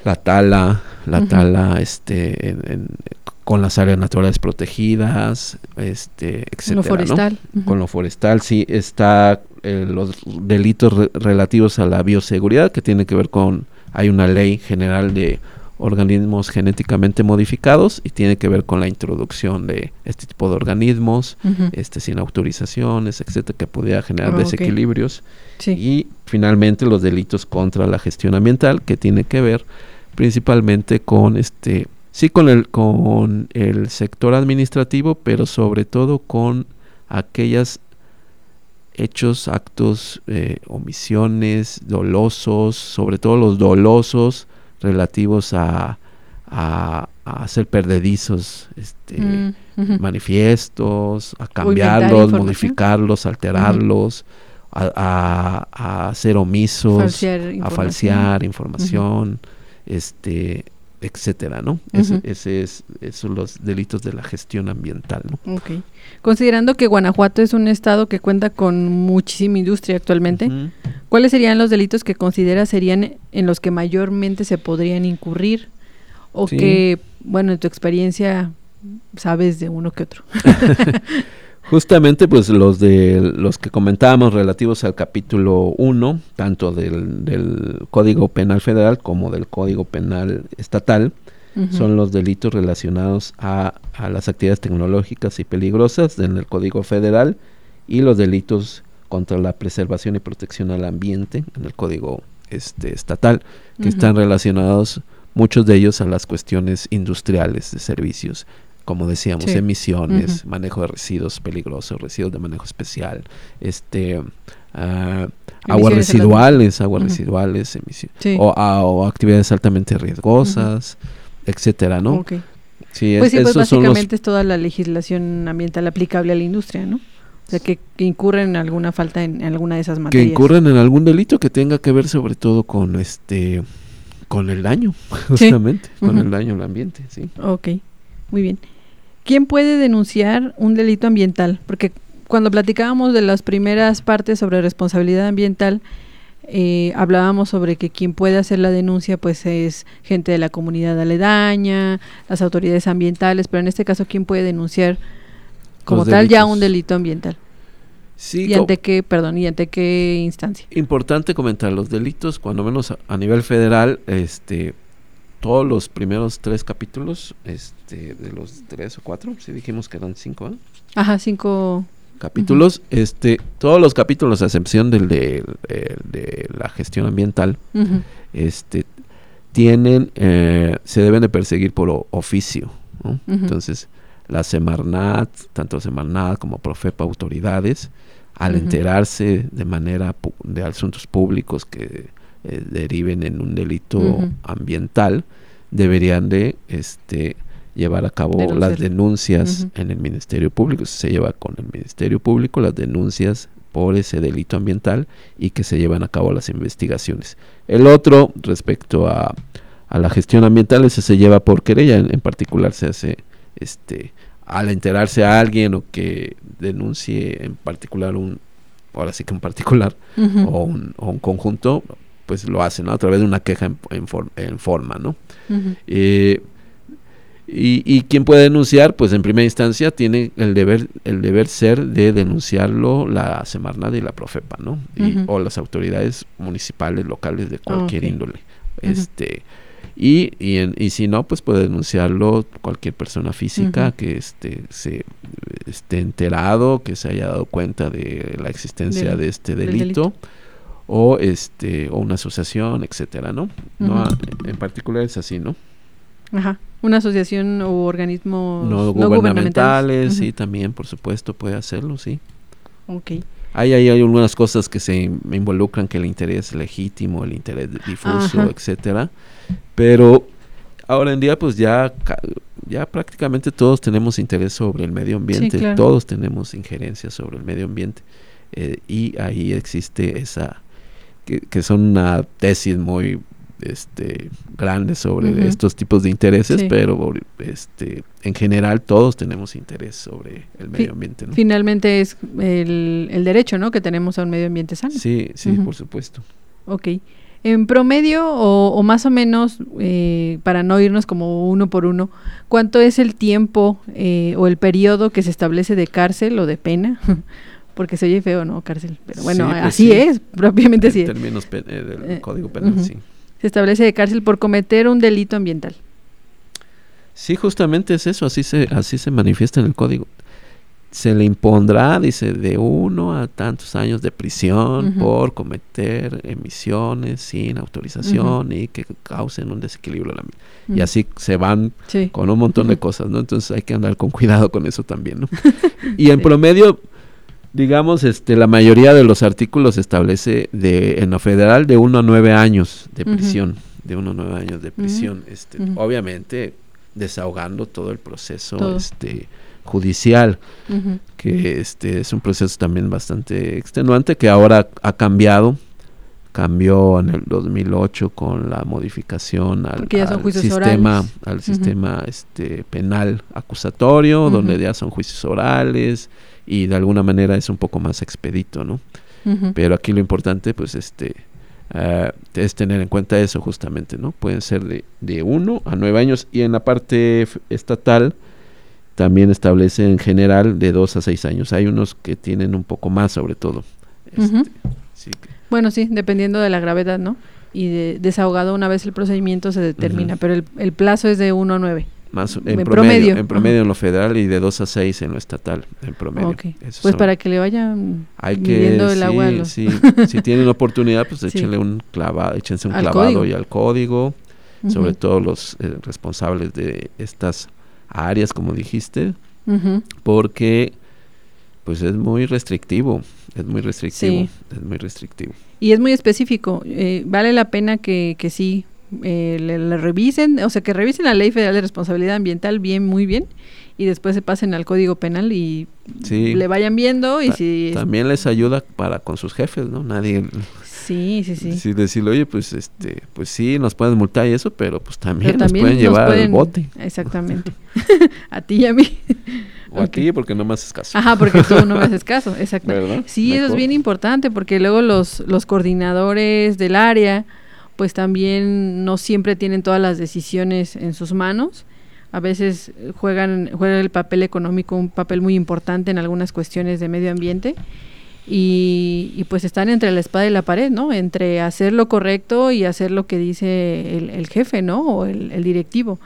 la tala, la tala este, en, con las áreas naturales protegidas, este, etcétera, Con lo forestal. Con lo forestal, sí, está eh, los delitos relativos a la bioseguridad, que tiene que ver con, hay una ley general de organismos genéticamente modificados y tiene que ver con la introducción de este tipo de organismos, este sin autorizaciones, etcétera, que pudiera generar oh, desequilibrios. Y finalmente los delitos contra la gestión ambiental, que tiene que ver principalmente con este sí con el, con el sector administrativo, pero sobre todo con aquellos hechos, actos, eh, omisiones, dolosos, sobre todo los dolosos relativos a, a, hacer perdedizos este, mm, manifiestos, a cambiarlos, modificarlos, alterarlos, a, a, ser omisos, a falsear información, este etcétera, ¿no? ese, es, esos son los delitos de la gestión ambiental, ¿no? Okay. Considerando que Guanajuato es un estado que cuenta con muchísima industria actualmente, ¿cuáles serían los delitos que considera serían en los que mayormente se podrían incurrir? O que, bueno, en tu experiencia sabes de uno que otro. Justamente, pues los de los que comentábamos relativos al capítulo 1, tanto del, Código Penal Federal como del Código Penal Estatal, son los delitos relacionados a, a, las actividades tecnológicas y peligrosas en el Código Federal y los delitos contra la preservación y protección al ambiente en el Código este, Estatal, que están relacionados muchos de ellos a las cuestiones industriales de servicios, como decíamos, emisiones, manejo de residuos peligrosos, residuos de manejo especial, este uh, aguas residuales, aguas residuales, o, o, actividades altamente riesgosas, etcétera, ¿no? Sí, pues sí, pues básicamente es toda la legislación ambiental aplicable a la industria, ¿no? O sea, que, incurren en alguna falta en, alguna de esas materias. Que incurren en algún delito que tenga que ver sobre todo con este con el daño, justamente, con el daño al ambiente, sí. Ok, muy bien. ¿Quién puede denunciar un delito ambiental? Porque cuando platicábamos de las primeras partes sobre responsabilidad ambiental, eh, hablábamos sobre que quien puede hacer la denuncia pues es gente de la comunidad aledaña, las autoridades ambientales, pero en este caso, ¿quién puede denunciar como tal ya un delito ambiental. Sí, ¿Y ante qué, perdón, y ante qué instancia? Importante comentar, los delitos, cuando menos a, nivel federal, este, todos los primeros tres capítulos, este, de los tres o cuatro, si dijimos que eran cinco, ¿eh? Ajá, cinco capítulos, este, todos los capítulos, a excepción del de, de la gestión ambiental, este, tienen, eh, se deben de perseguir por oficio, Entonces, la Semarnat, tanto Semarnat como Profepa autoridades, al enterarse de manera de asuntos públicos que eh, deriven en un delito ambiental, deberían de este llevar a cabo las denuncias en el Ministerio Público. Se lleva con el Ministerio Público las denuncias por ese delito ambiental y que se llevan a cabo las investigaciones. El otro, respecto a, a la gestión ambiental, ese se lleva por querella, en particular se hace este, al enterarse a alguien o que denuncie en particular un, ahora sí que un particular o, un, o, un, conjunto, pues lo hacen a través de una queja en, en, forma, ¿no? Eh, y, y quien puede denunciar, pues en primera instancia tiene el deber, el deber ser de denunciarlo la Semarnat y la Profepa, ¿no? o las autoridades municipales, locales de cualquier índole. Este, y, y, y, si no, pues puede denunciarlo cualquier persona física que este, se esté enterado, que se haya dado cuenta de la existencia de este delito, o este o una asociación, etcétera, ¿no? no en particular es así, ¿no? Ajá. Una asociación o organismo no, gubernamentales, sí, también, por supuesto, puede hacerlo, sí. Ok. Hay, hay, algunas cosas que se involucran que el interés legítimo, el interés difuso, etcétera. Pero ahora en día pues ya, ya prácticamente todos tenemos interés sobre el medio ambiente, todos tenemos injerencia sobre el medio ambiente. Eh, y ahí existe esa, que, que son una tesis muy este grandes sobre estos tipos de intereses, pero este en general todos tenemos interés sobre el medio ambiente. Finalmente es el, el, derecho, ¿no? Que tenemos a un medio ambiente sano. Sí, sí, por supuesto. Ok. En promedio o, más o menos, eh, para no irnos como uno por uno, ¿cuánto es el tiempo eh, o el periodo que se establece de cárcel o de pena? Porque se oye feo, ¿no? Cárcel. Pero bueno, pues así es, propiamente así. En términos eh, del Código Penal, sí se establece de cárcel por cometer un delito ambiental. Sí, justamente es eso, así se, así se manifiesta en el código. Se le impondrá, dice, de uno a tantos años de prisión por cometer emisiones sin autorización y que causen un desequilibrio. Y así se van con un montón de cosas, ¿no? Entonces hay que andar con cuidado con eso también, ¿no? y en promedio digamos, este, la mayoría de los artículos establece de, en lo federal de 1 a 9 años de prisión, de 1 a 9 años de prisión, este, obviamente desahogando todo el proceso este judicial, que este es un proceso también bastante extenuante que ahora ha cambiado, cambió en el 2008 con la modificación al, sistema, al sistema este penal acusatorio, donde ya son juicios orales, y de alguna manera es un poco más expedito, ¿no? Pero aquí lo importante, pues, este, uh, es tener en cuenta eso justamente, ¿no? Pueden ser de, de uno a nueve años y en la parte estatal también establece en general de dos a seis años. Hay unos que tienen un poco más sobre todo. Este, bueno, sí, dependiendo de la gravedad, ¿no? y de, desahogado una vez el procedimiento se determina, pero el, el, plazo es de 1 a 9. Más, en, promedio, En promedio en lo federal y de 2 a 6 en lo estatal, en promedio. pues para que le vayan Hay midiendo el agua. Los... si tienen oportunidad, pues échenle un clavado, échense un clavado y al código, sobre todo los eh, responsables de estas áreas, como dijiste, porque pues es muy restrictivo, es muy restrictivo, es muy restrictivo. Y es muy específico, eh, vale la pena que, que sí eh, le, revisen, o sea, que revisen la Ley Federal de Responsabilidad Ambiental bien, muy bien, y después se pasen al Código Penal y le vayan viendo y si... También les ayuda para con sus jefes, ¿no? Nadie... Sí, sí, sí. Sí, decirle, oye, pues este, pues sí, nos pueden multar y eso, pero pues también, nos pueden llevar al bote. Exactamente. a ti y a mí. O a ti porque no me haces caso. Ajá, porque tú no me haces caso, exacto. Sí, eso es bien importante porque luego los, los coordinadores del área pues también no siempre tienen todas las decisiones en sus manos. A veces juegan juega el papel económico un papel muy importante en algunas cuestiones de medio ambiente y, pues están entre la espada y la pared, ¿no? Entre hacer lo correcto y hacer lo que dice el, jefe, ¿no? O el directivo.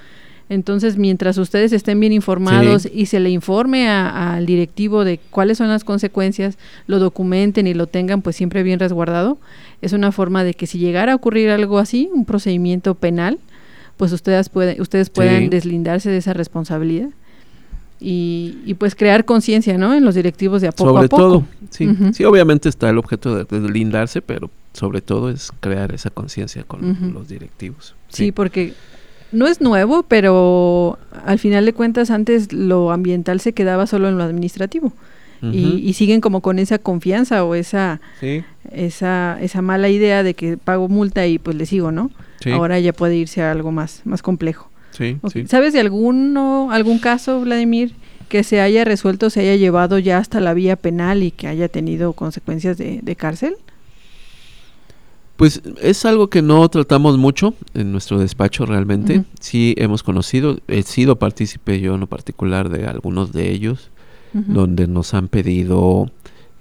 Entonces, mientras ustedes estén bien informados y se le informe al directivo de cuáles son las consecuencias, lo documenten y lo tengan pues siempre bien resguardado, es una forma de que si llegara a ocurrir algo así, un procedimiento penal, pues ustedes, pueden, ustedes puedan deslindarse de esa responsabilidad. Y, pues crear conciencia, ¿no? En los directivos de a poco sobre a poco. todo, sí. Sí, obviamente está el objeto de deslindarse, pero sobre todo es crear esa conciencia con los directivos. sí, porque no es nuevo, pero al final de cuentas antes lo ambiental se quedaba solo en lo administrativo. y, siguen como con esa confianza o esa, esa, esa mala idea de que pago multa y pues le sigo, ¿no? Ahora ya puede irse a algo más, más complejo. ¿Sabes de alguno, algún caso, Vladimir, que se haya resuelto, se haya llevado ya hasta la vía penal y que haya tenido consecuencias de, de cárcel? Pues es algo que no tratamos mucho en nuestro despacho realmente. Sí hemos conocido, he sido partícipe yo en lo particular de algunos de ellos, donde nos han pedido,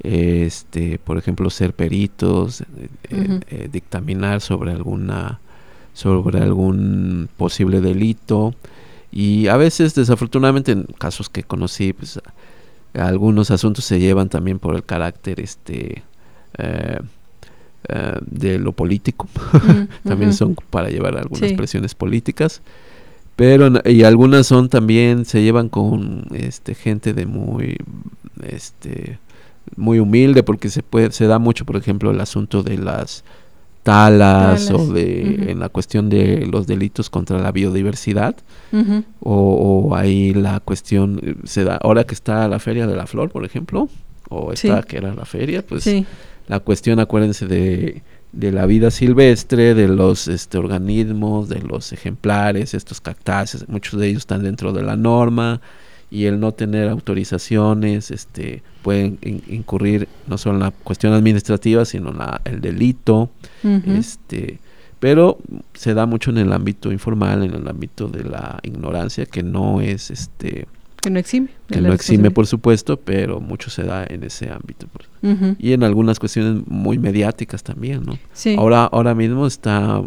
este, por ejemplo, ser peritos, eh, eh, dictaminar sobre alguna, sobre algún posible delito. Y a veces, desafortunadamente, en casos que conocí, pues algunos asuntos se llevan también por el carácter, este, eh, eh, de lo político. también son para llevar algunas presiones políticas. Pero y algunas son también se llevan con este gente de muy este muy humilde porque se puede se da mucho por ejemplo el asunto de las talas, o de en la cuestión de los delitos contra la biodiversidad. O, ahí la cuestión se da ahora que está la feria de la flor por ejemplo o esta que era la feria pues la cuestión, acuérdense, de, de la vida silvestre, de los este, organismos, de los ejemplares, estos cactáceos, muchos de ellos están dentro de la norma y el no tener autorizaciones este, pueden incurrir no solo en la cuestión administrativa, sino en la, el delito. este, pero se da mucho en el ámbito informal, en el ámbito de la ignorancia, que no es este que no exime. Que no exime, por supuesto, pero mucho se da en ese ámbito. Y en algunas cuestiones muy mediáticas también, ¿no? Ahora, ahora mismo está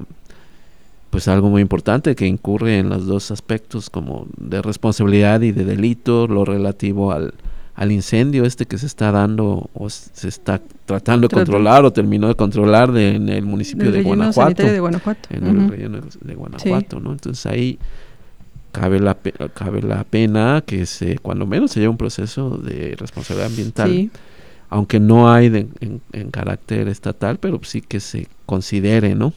pues algo muy importante que incurre en los dos aspectos como de responsabilidad y de delito, lo relativo al, al incendio este que se está dando o se está tratando de controlar o terminó de controlar en el municipio de Guanajuato, de Guanajuato. En el relleno de Guanajuato, ¿no? Entonces ahí cabe la, cabe la pena que se, cuando menos se lleve un proceso de responsabilidad ambiental, aunque no hay en, carácter estatal, pero sí que se considere, ¿no?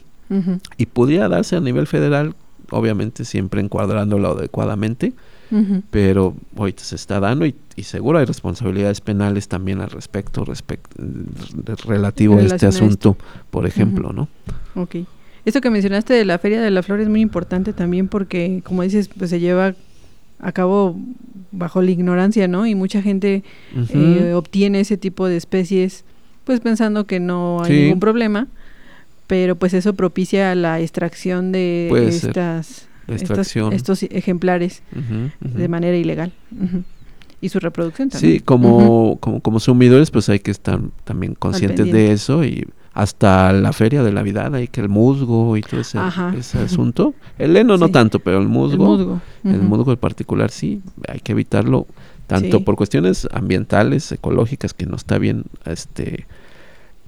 Y podría darse a nivel federal, obviamente siempre encuadrándolo adecuadamente, pero ahorita se está dando y, seguro hay responsabilidades penales también al respecto, relativo a este asunto, por ejemplo, ¿no? Ok. Esto que mencionaste de la Feria de la Flor es muy importante también porque, como dices, pues se lleva a cabo bajo la ignorancia, ¿no? Y mucha gente eh, obtiene ese tipo de especies, pues pensando que no hay ningún problema, pero pues eso propicia la extracción de estas, estos ejemplares de manera ilegal. Y su reproducción también. Sí, como, como, como consumidores, pues hay que estar también conscientes de eso y hasta la feria de la Navidad, ahí que el musgo y todo ese, Ajá. ese asunto. El heno no tanto, pero el musgo, El musgo. el Ujú. musgo en particular sí, hay que evitarlo tanto Sí. por cuestiones ambientales, ecológicas, que no está bien, este,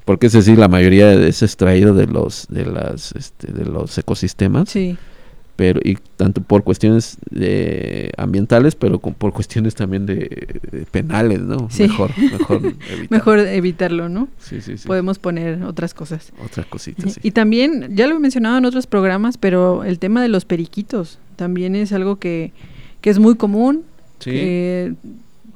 porque es decir, la mayoría es extraído de los, de las, este, de los ecosistemas, Sí, pero y tanto por cuestiones de ambientales, pero con- por cuestiones también de, de penales, ¿no? Sí. Mejor, mejor evitar. mejor evitarlo, ¿no? Sí, sí, sí. Podemos poner otras cosas. Otra cosita, sí. Y también, ya lo he mencionado en otros programas, pero el tema de los periquitos también es algo que, que es muy común. Sí. que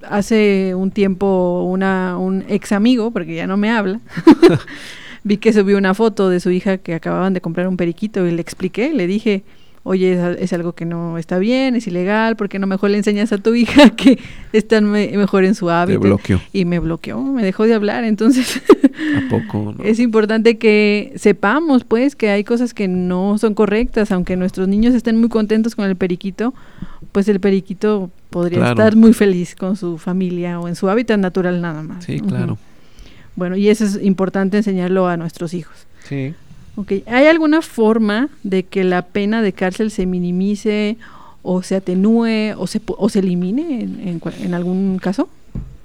hace un tiempo una, un ex amigo, porque ya no me habla, vi que subió una foto de su hija que acababan de comprar un periquito y le expliqué, le dije, oye, es, algo que no está bien, es ilegal, ¿por qué no mejor le enseñas a tu hija que están me- mejor en su Te hábitat? bloqueó. Y me bloqueó, me dejó de hablar, entonces ¿A poco? no? es importante que sepamos pues que hay cosas que no son correctas, aunque nuestros niños estén muy contentos con el periquito, pues el periquito podría Claro. estar muy feliz con su familia o en su hábitat natural nada más. Sí, claro. Bueno, y eso es importante enseñarlo a nuestros hijos. Sí. Ok, ¿hay alguna forma de que la pena de cárcel se minimice o se atenúe o se, o se elimine en, en en algún caso?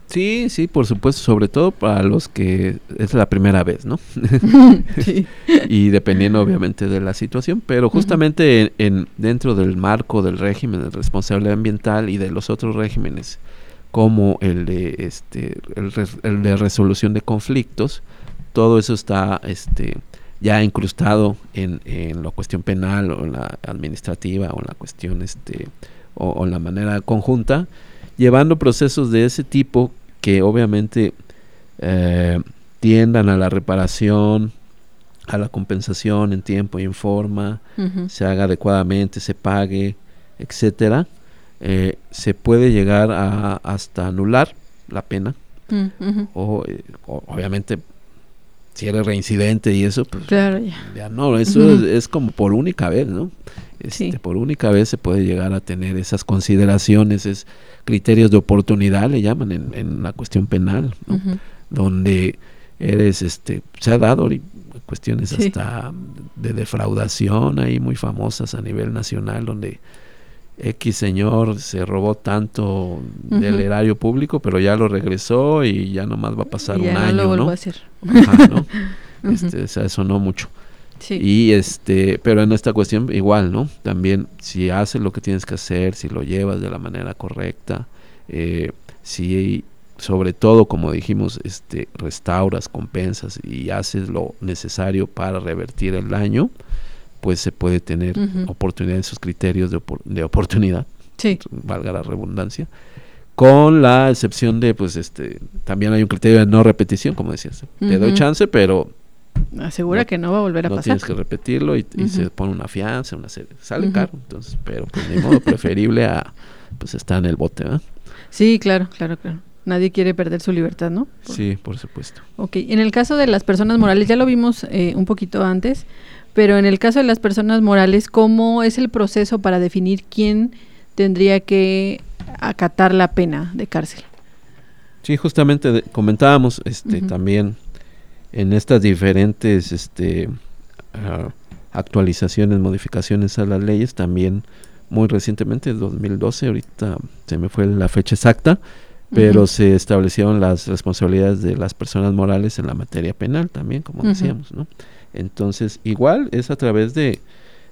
Sí, sí, por supuesto, sobre todo para los que es la primera vez, ¿no? sí. y dependiendo obviamente de la situación, pero justamente en, en- dentro del marco del régimen de responsabilidad ambiental y de los otros regímenes como el de este el, el de resolución de conflictos, todo eso está este ya incrustado en, en la cuestión penal o en la administrativa o en la cuestión este o, o en la manera conjunta, llevando procesos de ese tipo que obviamente eh, tiendan a la reparación, a la compensación en tiempo y en forma, se haga adecuadamente, se pague, etcétera, eh, se puede llegar a hasta anular la pena. Mm, o, eh, o- obviamente si eres reincidente y eso pues Claro, ya. ya no, eso es, es como por única vez, ¿no? Este, Sí. Por única vez se puede llegar a tener esas consideraciones, es criterios de oportunidad, le llaman en, en la cuestión penal, ¿no? Donde eres, este, se ha dado cuestiones Sí. hasta de defraudación ahí muy famosas a nivel nacional, donde X señor se robó tanto del erario público, pero ya lo regresó y ya nomás va a pasar ya un no año, lo vuelvo ¿no? a hacer. Ajá, ¿no? Este, o sea, eso no mucho. Sí. Y este, pero en esta cuestión igual, ¿no? También si haces lo que tienes que hacer, si lo llevas de la manera correcta, eh, si sobre todo, como dijimos, este, restauras, compensas y haces lo necesario para revertir el daño, pues se puede tener oportunidad en esos criterios de, opor- de oportunidad, Sí. valga la redundancia, con la excepción de, pues, este, también hay un criterio de no repetición, como decías, te doy chance, pero Asegura No- que no va a volver a no pasar. tienes que repetirlo y, y se pone una fianza, una serie. Sale caro, entonces, pero pues ni modo, preferible a pues estar en el bote, ¿verdad? Sí, claro, claro, claro. Nadie quiere perder su libertad, ¿no? Por- Sí, por supuesto. Ok, en el caso de las personas morales, ya lo vimos eh, un poquito antes, pero en el caso de las personas morales, ¿cómo es el proceso para definir quién tendría que acatar la pena de cárcel? Sí, justamente de- comentábamos este también en estas diferentes este ah, actualizaciones, modificaciones a las leyes, también muy recientemente, 2012, ahorita se me fue la fecha exacta, pero se establecieron las responsabilidades de las personas morales en la materia penal también, como decíamos, ¿no? Entonces, igual es a través de,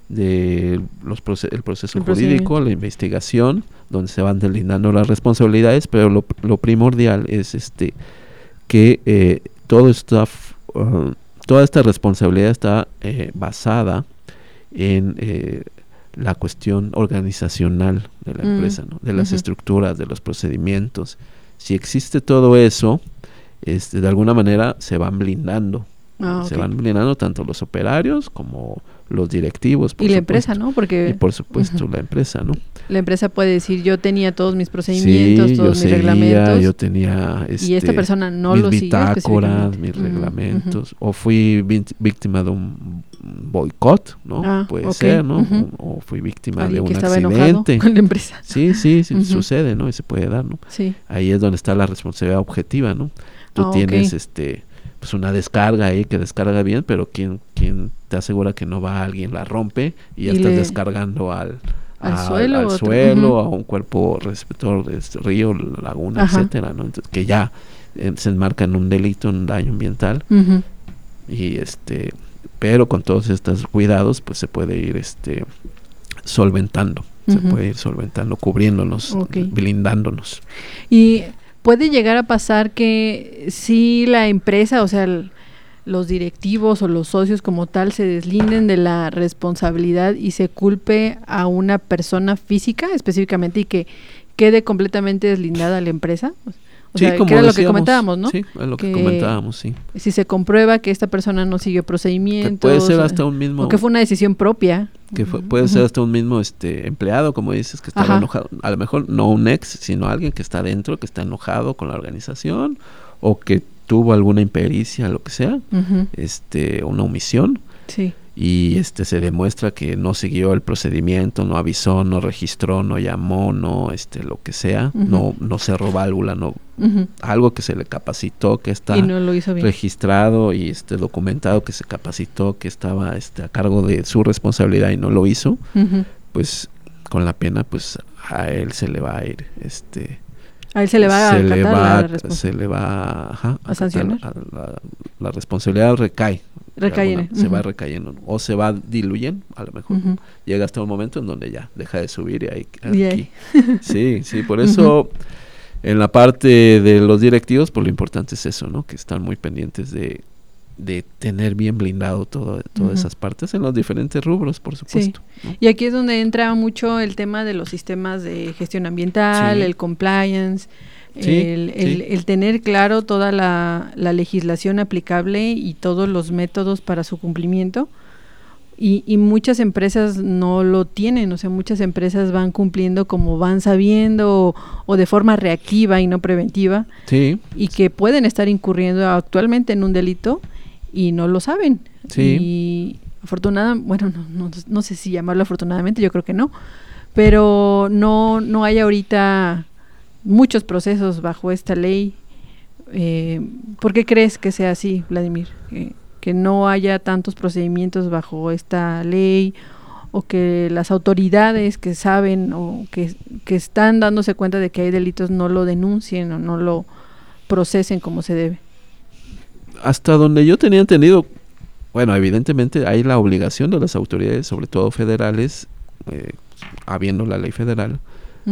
de los proce- el proceso El jurídico, la investigación, donde se van delindando las responsabilidades, pero lo, lo primordial es este que eh, todo está, uh, toda esta responsabilidad está eh, basada en eh, la cuestión organizacional de la Mm, empresa, ¿no? de las estructuras, de los procedimientos. Si existe todo eso, este, de alguna manera se van blindando. Ah, Se van blindando tanto los operarios como los directivos. por Y la empresa. ¿no? Porque Y por supuesto la empresa, ¿no? la empresa puede decir, yo tenía todos mis procedimientos, sí, yo todos mis seguía, reglamentos, yo tenía... y esta este, persona no mis lo bitácoras, mis reglamentos, o fui víctima de un boicot, ¿no? Ah, Puede ser, ¿no? o, o fui víctima de un que accidente. con la empresa. Sí, sí, sí sucede, ¿no? Y se puede dar, ¿no? Sí. Ahí es donde está la responsabilidad objetiva, ¿no? Tú Ah, tienes, este, pues una descarga ahí que descarga bien, pero quien, quien te asegura que no va alguien la rompe y ya Y estás le- descargando al, Al suelo, al a un cuerpo receptor de este río, laguna, Ajá. etcétera, ¿no? Entonces, que ya eh, se enmarca en un delito, un daño ambiental. Y este pero con todos estos cuidados pues se puede ir este solventando. Se puede ir solventando cubriéndonos blindándonos. Y puede llegar a pasar que si la empresa, o sea, los directivos o los socios como tal se deslinden de la responsabilidad y se culpe a una persona física específicamente y que quede completamente deslindada la empresa. Que era lo que comentábamos, ¿no? sí es lo que, Que comentábamos sí Si se comprueba que esta persona no siguió que procedimientos. puede ser hasta un mismo o que fue una decisión propia. que fue- puede ser hasta un mismo este empleado como dices que estaba Ajá. enojado a lo mejor no un ex sino alguien que está dentro que está enojado con la organización o que tuvo alguna impericia lo que sea este una omisión Sí. Y este se demuestra que no siguió el procedimiento, no avisó, no registró, no llamó, no este lo que sea, no no cerró válvula, no algo que se le capacitó, que está Y no lo hizo bien. registrado y este documentado que se capacitó, que estaba este a cargo de su responsabilidad y no lo hizo, pues con la pena pues a él se le va a ir este A él se le va a se le acatar va, la a- se le va ajá, ¿A sancionar? a la, la responsabilidad recae Recae alguna- se va recayendo o se va diluyendo a lo mejor. Llega hasta un momento en donde ya deja de subir y ahí Y aquí. ahí. sí sí por eso en la parte de los directivos pues lo importante es eso no que están muy pendientes de de tener bien blindado todo, todas esas partes en los diferentes rubros por supuesto ¿no? Y aquí es donde entra mucho el tema de los sistemas de gestión ambiental, Sí. el compliance, Sí, el, el- sí. el tener claro toda la, la legislación aplicable y todos los métodos para su cumplimiento. Y, y muchas empresas no lo tienen, o sea, muchas empresas van cumpliendo como van sabiendo o, o de forma reactiva y no preventiva sí y que pueden estar incurriendo actualmente en un delito y no lo saben. Sí. Y afortunadamente, bueno, no, no, no sé si llamarlo afortunadamente, yo creo que no, pero no, no hay ahorita muchos procesos bajo esta ley. Eh, ¿Por qué crees que sea así, Vladimir? Que, que no haya tantos procedimientos bajo esta ley o que las autoridades que saben o que, que están dándose cuenta de que hay delitos no lo denuncien o no lo procesen como se debe. hasta donde yo tenía entendido, bueno, evidentemente hay la obligación de las autoridades, sobre todo federales, eh, habiendo la ley federal,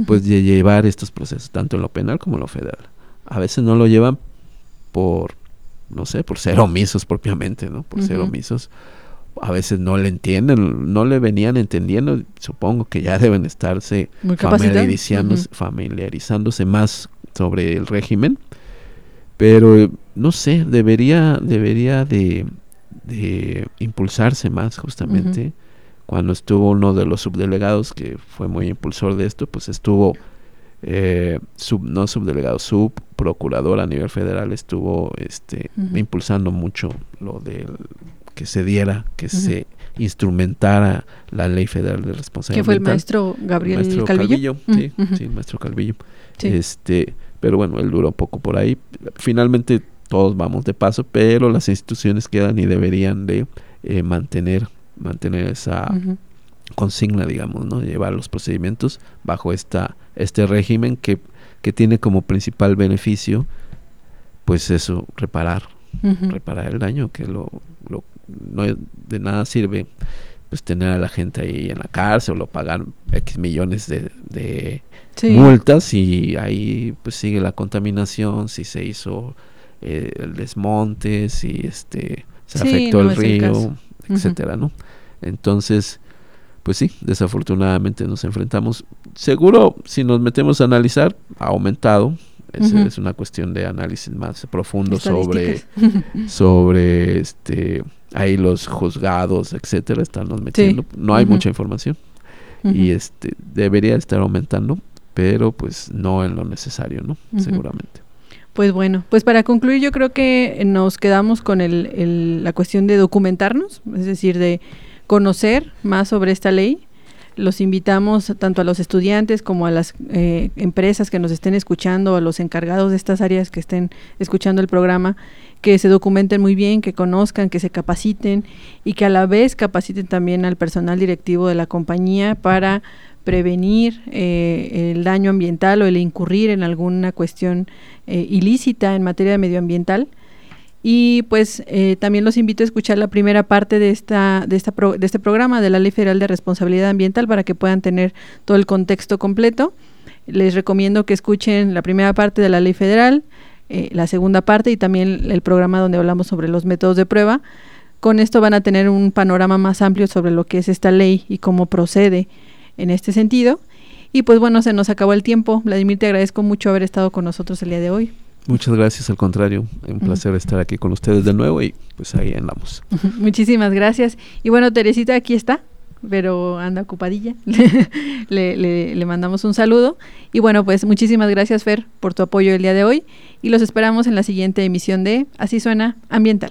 pues de llevar estos procesos, tanto en lo penal como en lo federal. A veces no lo llevan por, no sé, por ser omisos propiamente, ¿no? Por ser omisos. A veces no le entienden, no le venían entendiendo, supongo que ya deben estarse familiarizándose, familiarizándose más sobre el régimen pero no sé debería debería de, de impulsarse más justamente cuando estuvo uno de los subdelegados que fue muy impulsor de esto pues estuvo eh, sub, no subdelegado subprocurador a nivel federal estuvo este impulsando mucho lo del que se diera que se instrumentara la ley federal de responsabilidad que fue el maestro Gabriel Maestro Calvillo. sí, el maestro Calvillo. Sí. Este, pero bueno, él duró poco por ahí. Finalmente todos vamos de paso, pero las instituciones quedan y deberían de eh, mantener mantener esa consigna, digamos, ¿no? Llevar los procedimientos bajo esta este régimen que que tiene como principal beneficio pues eso, reparar, reparar el daño que lo, lo no de nada sirve pues tener a la gente ahí en la cárcel o pagar X millones de, de Sí. multas y ahí pues sigue la contaminación, si se hizo eh, el desmonte, si este se Sí, afectó no el es etcétera, ¿no? Entonces, pues sí, desafortunadamente nos enfrentamos. Seguro, si nos metemos a analizar, ha aumentado. Es, es una cuestión de análisis más profundo sobre sobre este ahí los juzgados, etcétera, están nos metiendo. No hay mucha información y este debería estar aumentando, pero pues no en lo necesario, ¿no? Seguramente. Pues bueno, pues para concluir yo creo que nos quedamos con el, el- la cuestión de documentarnos, es decir, de conocer más sobre esta ley, los invitamos tanto a los estudiantes como a las eh, empresas que nos estén escuchando, a los encargados de estas áreas que estén escuchando el programa, que se documenten muy bien, que conozcan, que se capaciten y que a la vez capaciten también al personal directivo de la compañía para prevenir eh, el daño ambiental o el incurrir en alguna cuestión eh, ilícita en materia medioambiental. Y pues eh, también los invito a escuchar la primera parte de, esta, de, esta de este programa de la Ley Federal de Responsabilidad Ambiental para que puedan tener todo el contexto completo. Les recomiendo que escuchen la primera parte de la Ley Federal, la segunda parte y también el programa donde hablamos sobre los métodos de prueba. Con esto van a tener un panorama más amplio sobre lo que es esta ley y cómo procede en este sentido. Y pues bueno, se nos acabó el tiempo. Vladimir, te agradezco mucho haber estado con nosotros el día de hoy. Muchas gracias, al contrario, un placer estar aquí con ustedes de nuevo y pues ahí andamos. Muchísimas gracias. Y bueno, Teresita aquí está, pero anda ocupadilla. le, le, le, mandamos un saludo. Y bueno, pues muchísimas gracias, Fer, por tu apoyo el día de hoy. Y los esperamos en la siguiente emisión de Así Suena Ambiental.